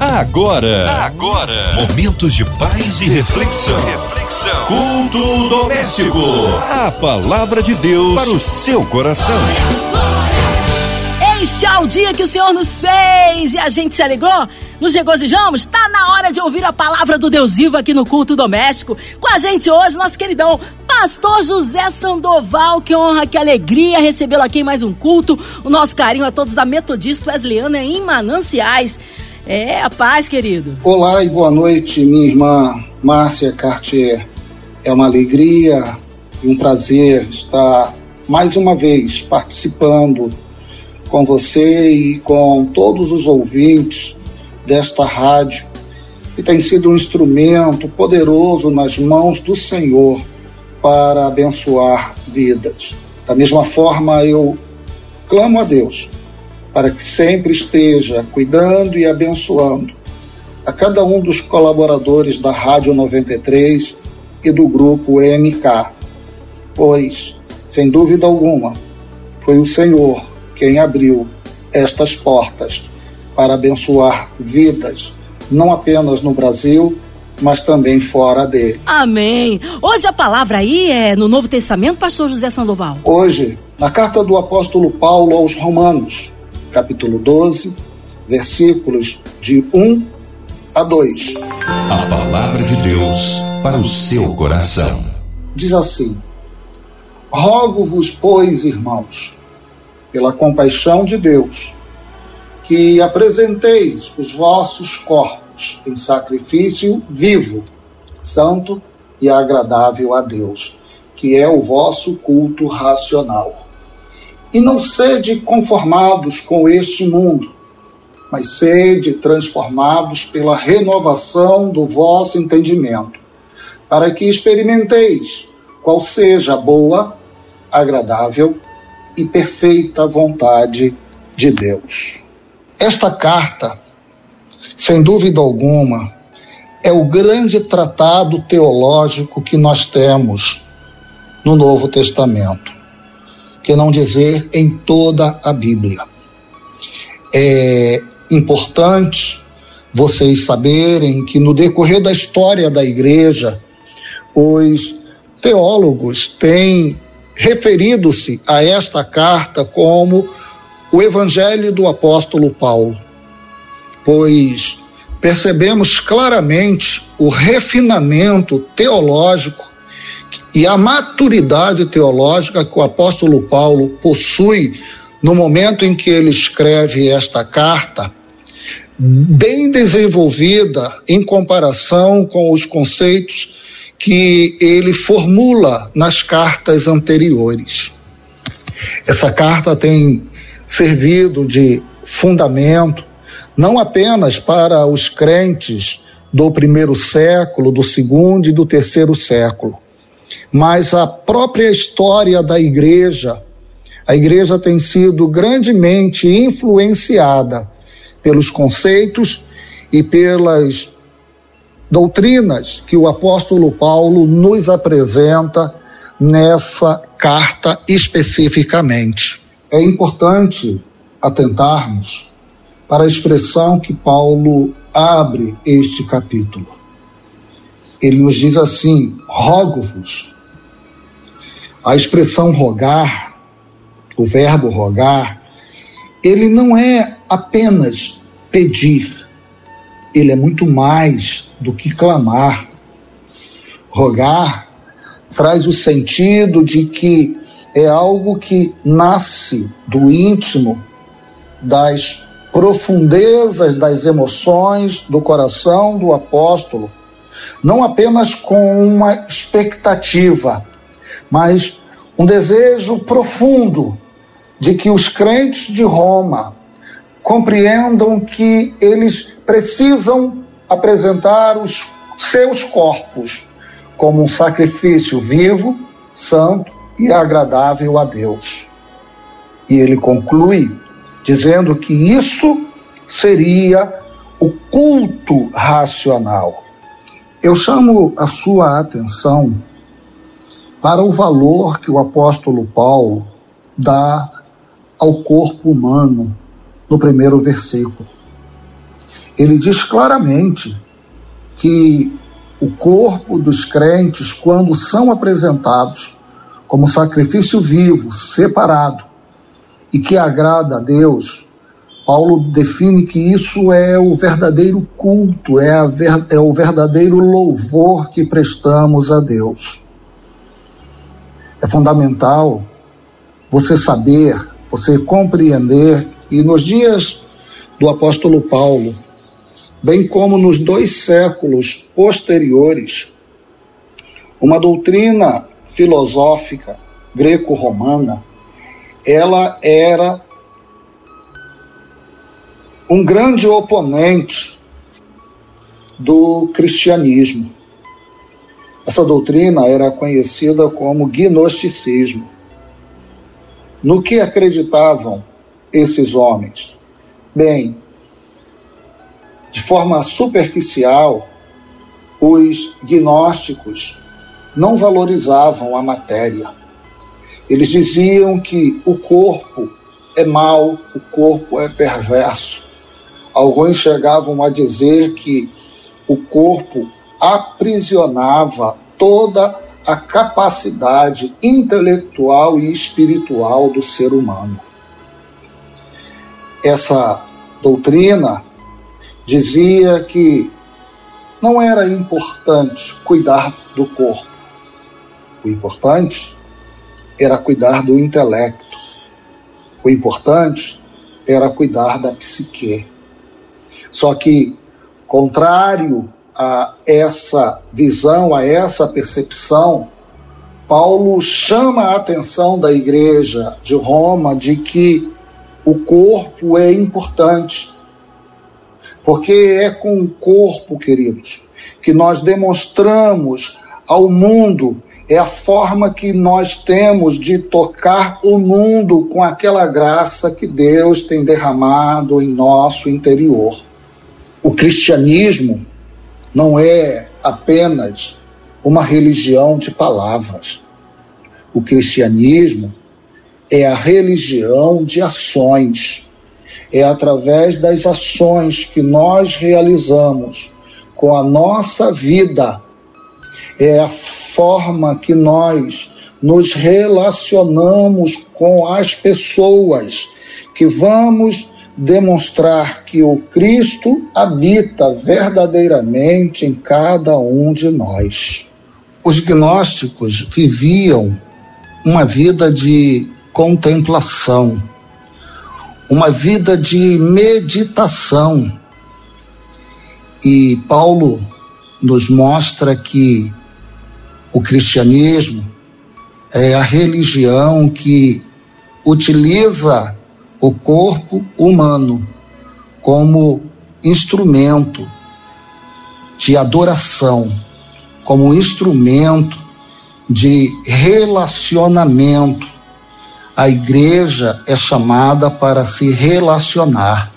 Agora, agora, momentos de paz e reflexão. reflexão. Culto doméstico. A palavra de Deus para o seu coração. Este é o dia que o Senhor nos fez e a gente se alegrou. Nos regozijamos? Está na hora de ouvir a palavra do Deus vivo aqui no culto doméstico. Com a gente hoje, nosso queridão Pastor José Sandoval. Que honra, que alegria recebê-lo aqui em mais um culto. O nosso carinho a todos da Metodista Wesleyana em Mananciais. É, a paz, querido. Olá e boa noite, minha irmã Márcia Cartier. É uma alegria e um prazer estar mais uma vez participando com você e com todos os ouvintes desta rádio, que tem sido um instrumento poderoso nas mãos do Senhor para abençoar vidas. Da mesma forma, eu clamo a Deus para que sempre esteja cuidando e abençoando a cada um dos colaboradores da Rádio 93 e do grupo MK, pois, sem dúvida alguma, foi o Senhor quem abriu estas portas para abençoar vidas, não apenas no Brasil, mas também fora dele. Amém. Hoje a palavra aí é no Novo Testamento, pastor José Sandoval. Hoje, na carta do apóstolo Paulo aos Romanos, capítulo 12, versículos de 1 a 2. A palavra de Deus para o seu coração. Diz assim: Rogo-vos, pois, irmãos, pela compaixão de Deus, que apresenteis os vossos corpos em sacrifício vivo, santo e agradável a Deus, que é o vosso culto racional e não sede conformados com este mundo, mas sede transformados pela renovação do vosso entendimento, para que experimenteis qual seja a boa, agradável e perfeita vontade de Deus. Esta carta, sem dúvida alguma, é o grande tratado teológico que nós temos no Novo Testamento que não dizer em toda a Bíblia. É importante vocês saberem que no decorrer da história da igreja, os teólogos têm referido-se a esta carta como o Evangelho do Apóstolo Paulo, pois percebemos claramente o refinamento teológico e a maturidade teológica que o apóstolo Paulo possui no momento em que ele escreve esta carta, bem desenvolvida em comparação com os conceitos que ele formula nas cartas anteriores. Essa carta tem servido de fundamento não apenas para os crentes do primeiro século, do segundo e do terceiro século, mas a própria história da igreja, a igreja tem sido grandemente influenciada pelos conceitos e pelas doutrinas que o apóstolo Paulo nos apresenta nessa carta especificamente. É importante atentarmos para a expressão que Paulo abre este capítulo. Ele nos diz assim: rogo-vos a expressão rogar, o verbo rogar, ele não é apenas pedir, ele é muito mais do que clamar. Rogar traz o sentido de que é algo que nasce do íntimo, das profundezas das emoções do coração do apóstolo, não apenas com uma expectativa, mas um desejo profundo de que os crentes de Roma compreendam que eles precisam apresentar os seus corpos como um sacrifício vivo, santo e agradável a Deus. E ele conclui dizendo que isso seria o culto racional. Eu chamo a sua atenção para o valor que o apóstolo Paulo dá ao corpo humano no primeiro versículo. ele diz claramente que o corpo dos crentes, quando são apresentados como sacrifício vivo, separado e que agrada a Deus, Paulo define que isso é o verdadeiro culto, é, ver, é o verdadeiro louvor que prestamos a Deus. É fundamental você saber, você compreender, e nos dias do apóstolo Paulo, bem como nos dois séculos posteriores, uma doutrina filosófica greco-romana, ela era um grande oponente do cristianismo. Essa doutrina era conhecida como gnosticismo. No que acreditavam esses homens? Bem, de forma superficial, os gnósticos não valorizavam a matéria. Eles diziam que o corpo é mau, o corpo é perverso. Alguns chegavam a dizer que o corpo aprisionava toda a capacidade intelectual e espiritual do ser humano. Essa doutrina dizia que não era importante cuidar do corpo. O importante era cuidar do intelecto. O importante era cuidar da psique. Só que, contrário a essa visão, a essa percepção, Paulo chama a atenção da igreja de Roma de que o corpo é importante, porque é com o corpo, queridos, que nós demonstramos ao mundo, é a forma que nós temos de tocar o mundo com aquela graça que Deus tem derramado em nosso interior. O cristianismo não é apenas uma religião de palavras. O cristianismo é a religião de ações é através das ações que nós realizamos com a nossa vida, é a forma que nós nos relacionamos com as pessoas, que vamos demonstrar que o Cristo habita verdadeiramente em cada um de nós. Os gnósticos viviam uma vida de contemplação uma vida de meditação. E Paulo nos mostra que o cristianismo é a religião que utiliza o corpo humano como instrumento de adoração, como instrumento de relacionamento a igreja é chamada para se relacionar.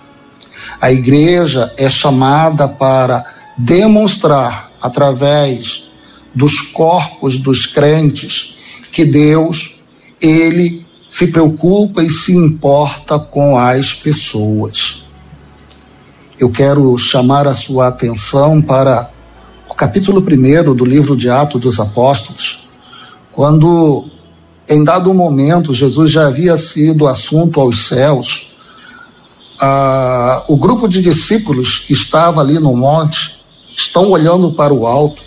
A igreja é chamada para demonstrar, através dos corpos dos crentes, que Deus, ele se preocupa e se importa com as pessoas. Eu quero chamar a sua atenção para o capítulo 1 do livro de Atos dos Apóstolos, quando em dado momento, Jesus já havia sido assunto aos céus. Ah, o grupo de discípulos que estava ali no monte estão olhando para o alto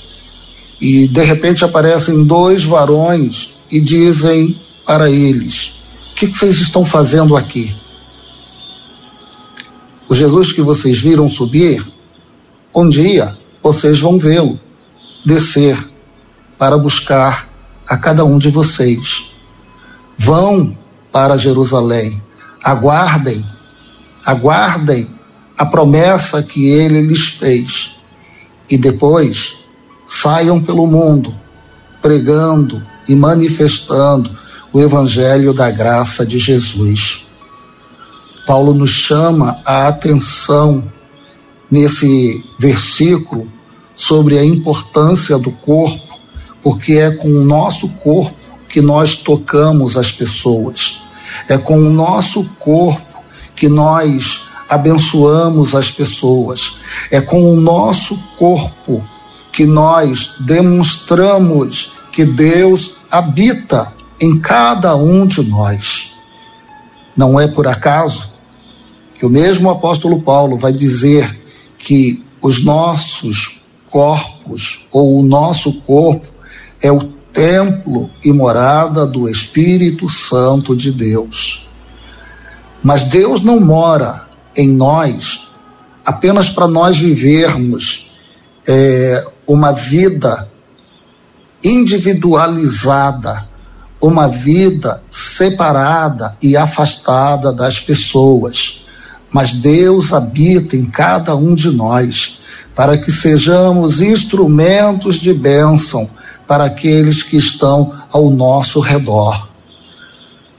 e de repente aparecem dois varões e dizem para eles: O que, que vocês estão fazendo aqui? O Jesus que vocês viram subir, um dia vocês vão vê-lo descer para buscar a cada um de vocês. Vão para Jerusalém, aguardem, aguardem a promessa que ele lhes fez e depois saiam pelo mundo pregando e manifestando o evangelho da graça de Jesus. Paulo nos chama a atenção nesse versículo sobre a importância do corpo, porque é com o nosso corpo que nós tocamos as pessoas. É com o nosso corpo que nós abençoamos as pessoas. É com o nosso corpo que nós demonstramos que Deus habita em cada um de nós. Não é por acaso que o mesmo apóstolo Paulo vai dizer que os nossos corpos ou o nosso corpo é o templo e morada do Espírito Santo de Deus. Mas Deus não mora em nós apenas para nós vivermos é, uma vida individualizada, uma vida separada e afastada das pessoas. Mas Deus habita em cada um de nós para que sejamos instrumentos de bênção para aqueles que estão ao nosso redor.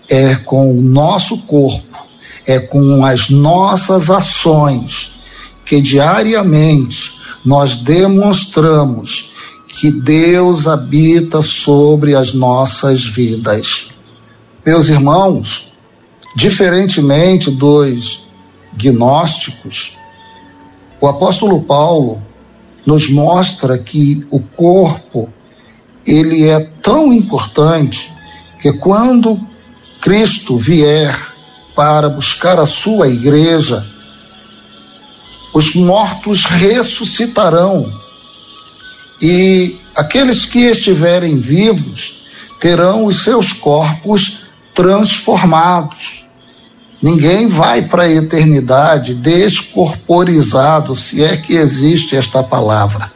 É com o nosso corpo, é com as nossas ações que diariamente nós demonstramos que Deus habita sobre as nossas vidas. Meus irmãos, diferentemente dos gnósticos, o apóstolo Paulo nos mostra que o corpo ele é tão importante que quando Cristo vier para buscar a sua igreja, os mortos ressuscitarão e aqueles que estiverem vivos terão os seus corpos transformados. Ninguém vai para a eternidade descorporizado, se é que existe esta palavra.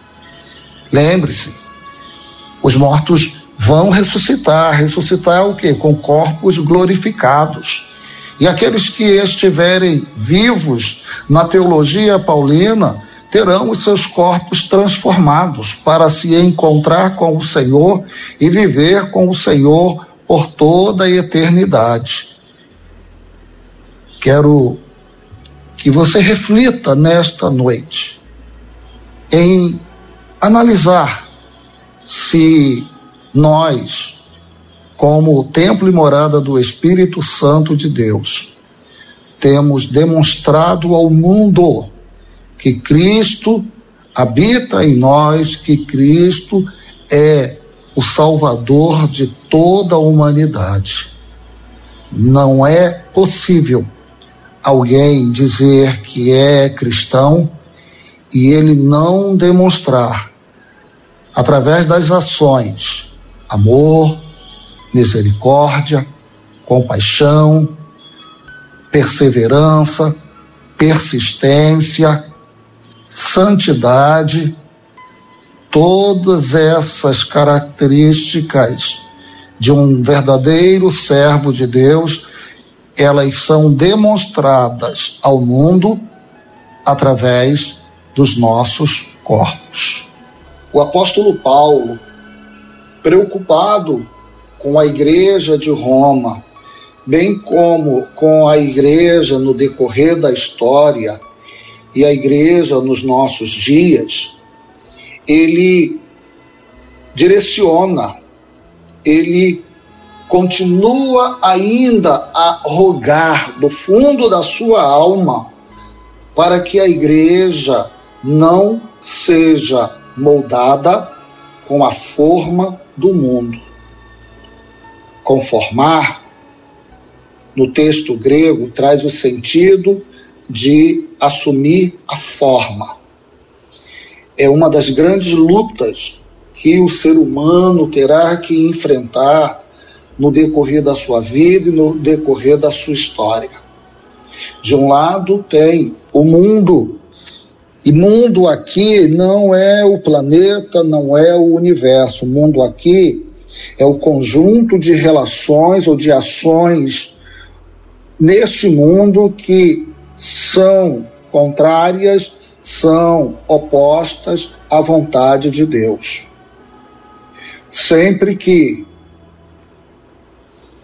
Lembre-se, os mortos vão ressuscitar. Ressuscitar é o quê? Com corpos glorificados. E aqueles que estiverem vivos na teologia paulina terão os seus corpos transformados para se encontrar com o Senhor e viver com o Senhor por toda a eternidade. Quero que você reflita nesta noite em analisar se nós, como templo e morada do Espírito Santo de Deus, temos demonstrado ao mundo que Cristo habita em nós, que Cristo é o Salvador de toda a humanidade. Não é possível alguém dizer que é cristão e ele não demonstrar, através das ações, amor, misericórdia, compaixão, perseverança, persistência, santidade, todas essas características de um verdadeiro servo de Deus, elas são demonstradas ao mundo através dos nossos corpos. O apóstolo Paulo, preocupado com a igreja de Roma, bem como com a igreja no decorrer da história, e a igreja nos nossos dias, ele direciona, ele continua ainda a rogar do fundo da sua alma para que a igreja não seja moldada com a forma do mundo. Conformar, no texto grego, traz o sentido de assumir a forma. É uma das grandes lutas que o ser humano terá que enfrentar no decorrer da sua vida e no decorrer da sua história. De um lado tem o mundo, e mundo aqui não é o planeta, não é o universo. O mundo aqui é o conjunto de relações ou de ações neste mundo que são contrárias, são opostas à vontade de Deus. Sempre que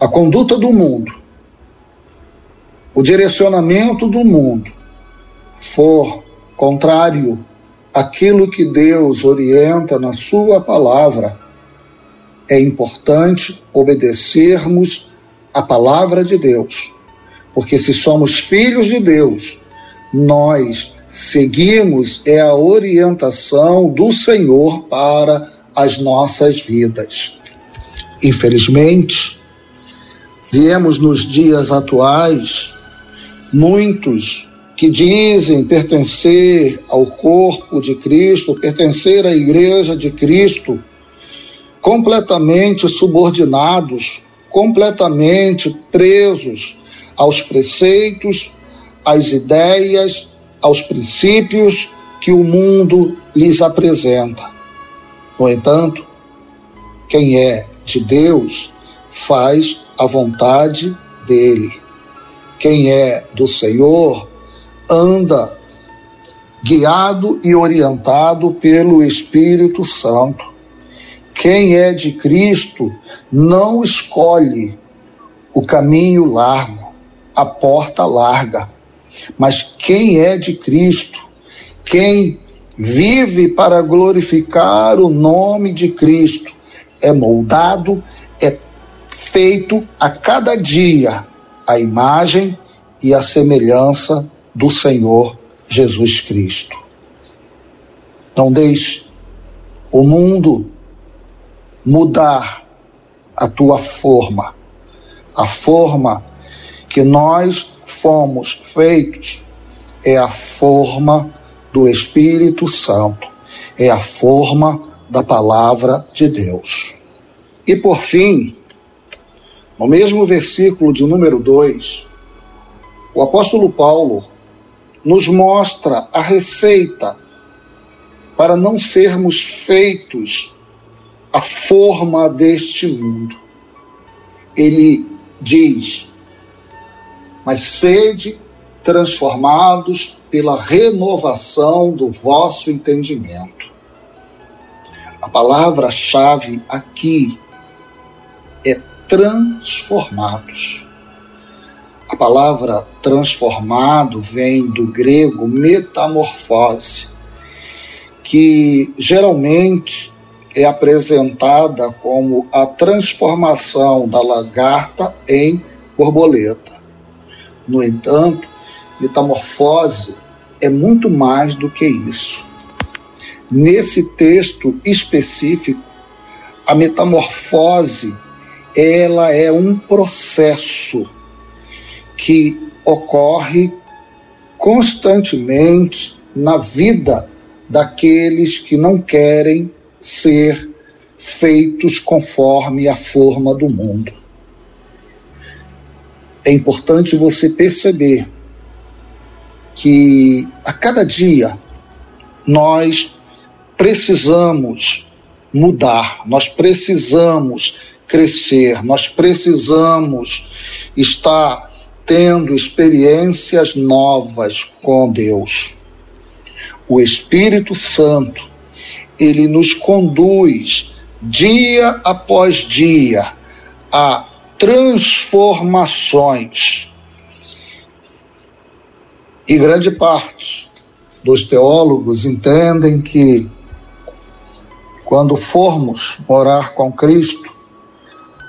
a conduta do mundo, o direcionamento do mundo for contrário àquilo que Deus orienta na Sua palavra, é importante obedecermos a palavra de Deus porque se somos filhos de Deus, nós seguimos é a orientação do Senhor para as nossas vidas. Infelizmente, viemos nos dias atuais muitos que dizem pertencer ao corpo de Cristo, pertencer à igreja de Cristo, completamente subordinados, completamente presos aos preceitos, às ideias, aos princípios que o mundo lhes apresenta. No entanto, quem é de Deus faz a vontade dele. Quem é do Senhor anda guiado e orientado pelo Espírito Santo. Quem é de Cristo não escolhe o caminho largo, a porta larga, mas quem é de Cristo, quem vive para glorificar o nome de Cristo, é moldado, é feito a cada dia a imagem e a semelhança do Senhor Jesus Cristo. Não deixe o mundo mudar a tua forma, a forma que nós fomos feitos é a forma do Espírito Santo, é a forma da palavra de Deus. E por fim, no mesmo versículo de número 2, o apóstolo Paulo nos mostra a receita para não sermos feitos a forma deste mundo. Ele diz: Mas sede transformados pela renovação do vosso entendimento. A palavra-chave aqui é transformados. A palavra transformado vem do grego metamorfose, que geralmente é apresentada como a transformação da lagarta em borboleta. No entanto, metamorfose é muito mais do que isso. Nesse texto específico, a metamorfose ela é um processo que ocorre constantemente na vida daqueles que não querem ser feitos conforme a forma do mundo. É importante você perceber que a cada dia nós precisamos mudar, nós precisamos crescer, nós precisamos estar tendo experiências novas com Deus. O Espírito Santo, ele nos conduz dia após dia a transformações. E grande parte dos teólogos entendem que quando formos morar com Cristo,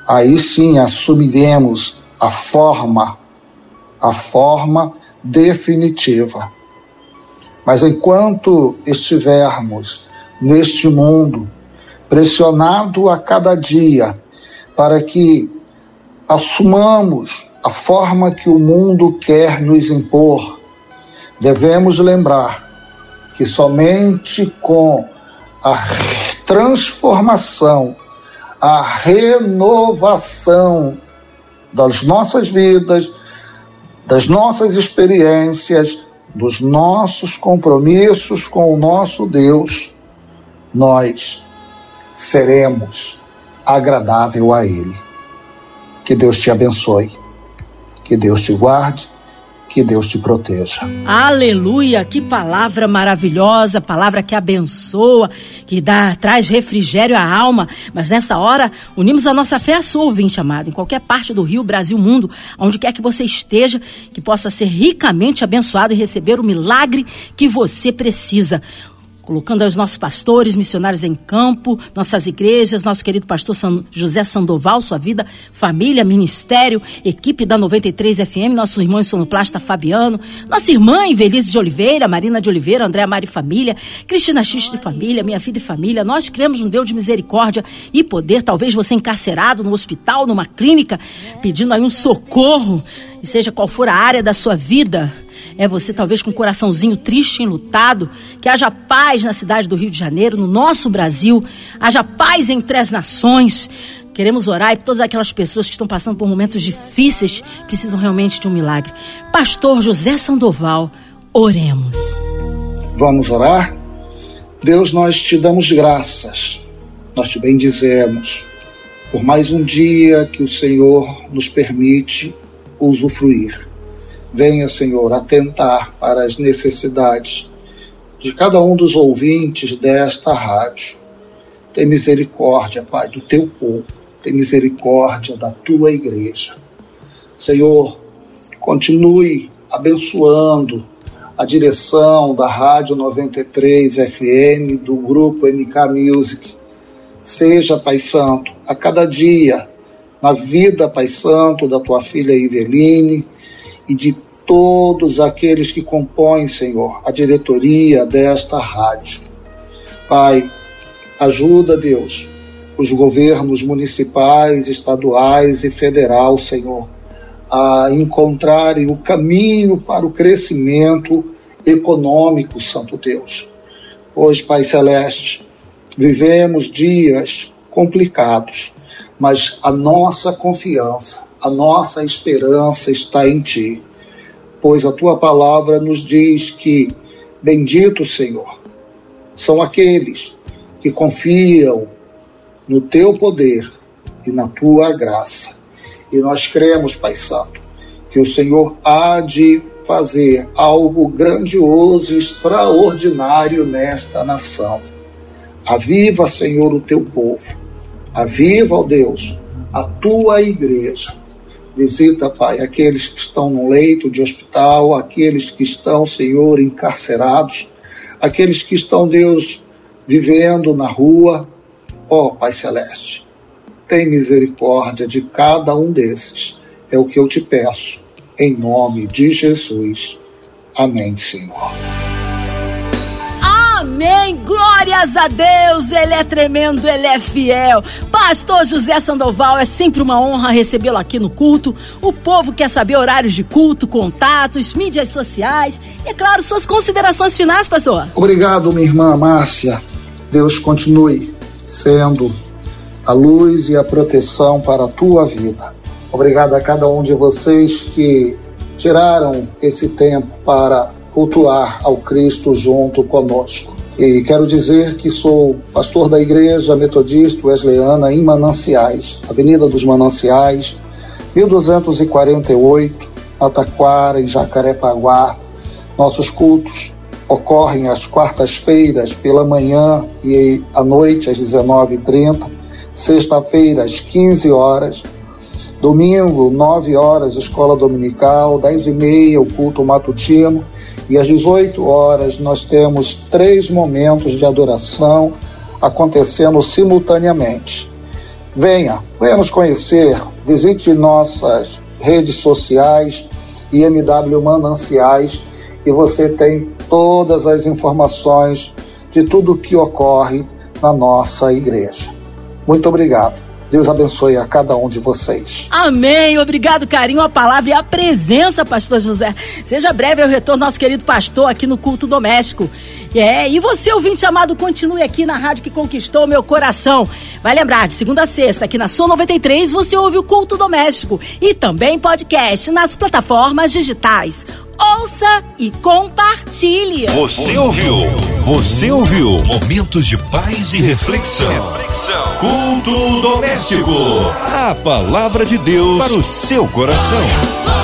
aí sim assumiremos a forma a forma definitiva. Mas enquanto estivermos neste mundo, pressionado a cada dia para que assumamos a forma que o mundo quer nos impor, devemos lembrar que somente com a transformação, a renovação das nossas vidas, das nossas experiências, dos nossos compromissos com o nosso Deus, nós seremos agradável a Ele. Que Deus te abençoe, que Deus te guarde que Deus te proteja. Aleluia! Que palavra maravilhosa, palavra que abençoa, que dá, traz refrigério à alma. Mas nessa hora, unimos a nossa fé à sua ouvinte, amado, em qualquer parte do Rio, Brasil, mundo, onde quer que você esteja, que possa ser ricamente abençoado e receber o milagre que você precisa colocando os nossos pastores, missionários em campo, nossas igrejas, nosso querido pastor San José Sandoval, sua vida, família, ministério, equipe da 93 FM, nosso irmão sonoplasta Fabiano, nossa irmã Invelise de Oliveira, Marina de Oliveira, Andréa Mari Família, Cristina X de Família, minha filha e família. Nós cremos um Deus de misericórdia e poder. Talvez você encarcerado no hospital, numa clínica, pedindo aí um socorro, e seja qual for a área da sua vida é você talvez com um coraçãozinho triste, enlutado, que haja paz na cidade do Rio de Janeiro, no nosso Brasil, haja paz entre as nações. Queremos orar e todas aquelas pessoas que estão passando por momentos difíceis, precisam realmente de um milagre. Pastor José Sandoval, oremos. Vamos orar? Deus, nós te damos graças, nós te bendizemos por mais um dia que o Senhor nos permite usufruir. Venha, Senhor, atentar para as necessidades de cada um dos ouvintes desta rádio. Tem misericórdia, Pai, do teu povo. Tem misericórdia da tua igreja. Senhor, continue abençoando a direção da Rádio 93 FM, do grupo MK Music. Seja, Pai Santo, a cada dia, na vida, Pai Santo, da tua filha Iveline, e de todos aqueles que compõem, Senhor, a diretoria desta rádio. Pai, ajuda, Deus, os governos municipais, estaduais e federal, Senhor, a encontrarem o caminho para o crescimento econômico, Santo Deus. Pois, Pai Celeste, vivemos dias complicados, mas a nossa confiança a nossa esperança está em Ti, pois a Tua palavra nos diz que, bendito Senhor, são aqueles que confiam no Teu poder e na Tua graça. E nós cremos, Pai Santo, que o Senhor há de fazer algo grandioso e extraordinário nesta nação. Aviva, Senhor, o teu povo. Aviva, ó Deus, a tua igreja. Visita, Pai, aqueles que estão no leito de hospital, aqueles que estão, Senhor, encarcerados, aqueles que estão, Deus, vivendo na rua. Ó Pai Celeste, tem misericórdia de cada um desses. É o que eu te peço, em nome de Jesus. Amém, Senhor. Amém. Glórias a Deus. Ele é tremendo, ele é fiel. Pastor José Sandoval, é sempre uma honra recebê-lo aqui no culto. O povo quer saber horários de culto, contatos, mídias sociais e, é claro, suas considerações finais, pastor. Obrigado, minha irmã Márcia. Deus continue sendo a luz e a proteção para a tua vida. Obrigado a cada um de vocês que tiraram esse tempo para cultuar ao Cristo junto conosco. E quero dizer que sou pastor da Igreja Metodista Wesleyana em Mananciais, Avenida dos Mananciais, 1248, Ataquara, em Jacarepaguá. Nossos cultos ocorrem às quartas-feiras pela manhã e à noite às 19h30, sexta-feira às 15 horas, domingo 9 horas escola dominical, 10h30 o culto matutino e às 18 horas nós temos três momentos de adoração acontecendo simultaneamente. Venha, venha nos conhecer, visite nossas redes sociais, IMW Mananciais, e você tem todas as informações de tudo o que ocorre na nossa igreja. Muito obrigado. Deus abençoe a cada um de vocês. Amém. Obrigado, carinho, a palavra e a presença, pastor José. Seja breve o retorno nosso querido pastor aqui no culto doméstico. É, e você, ouvinte amado, continue aqui na rádio que conquistou meu coração. Vai lembrar, de segunda a sexta, aqui na Sua 93, você ouve o culto doméstico e também podcast nas plataformas digitais. Ouça e compartilhe. Você ouviu? Você ouviu? Momentos de paz e reflexão. reflexão. Culto doméstico. A palavra de Deus para o seu coração.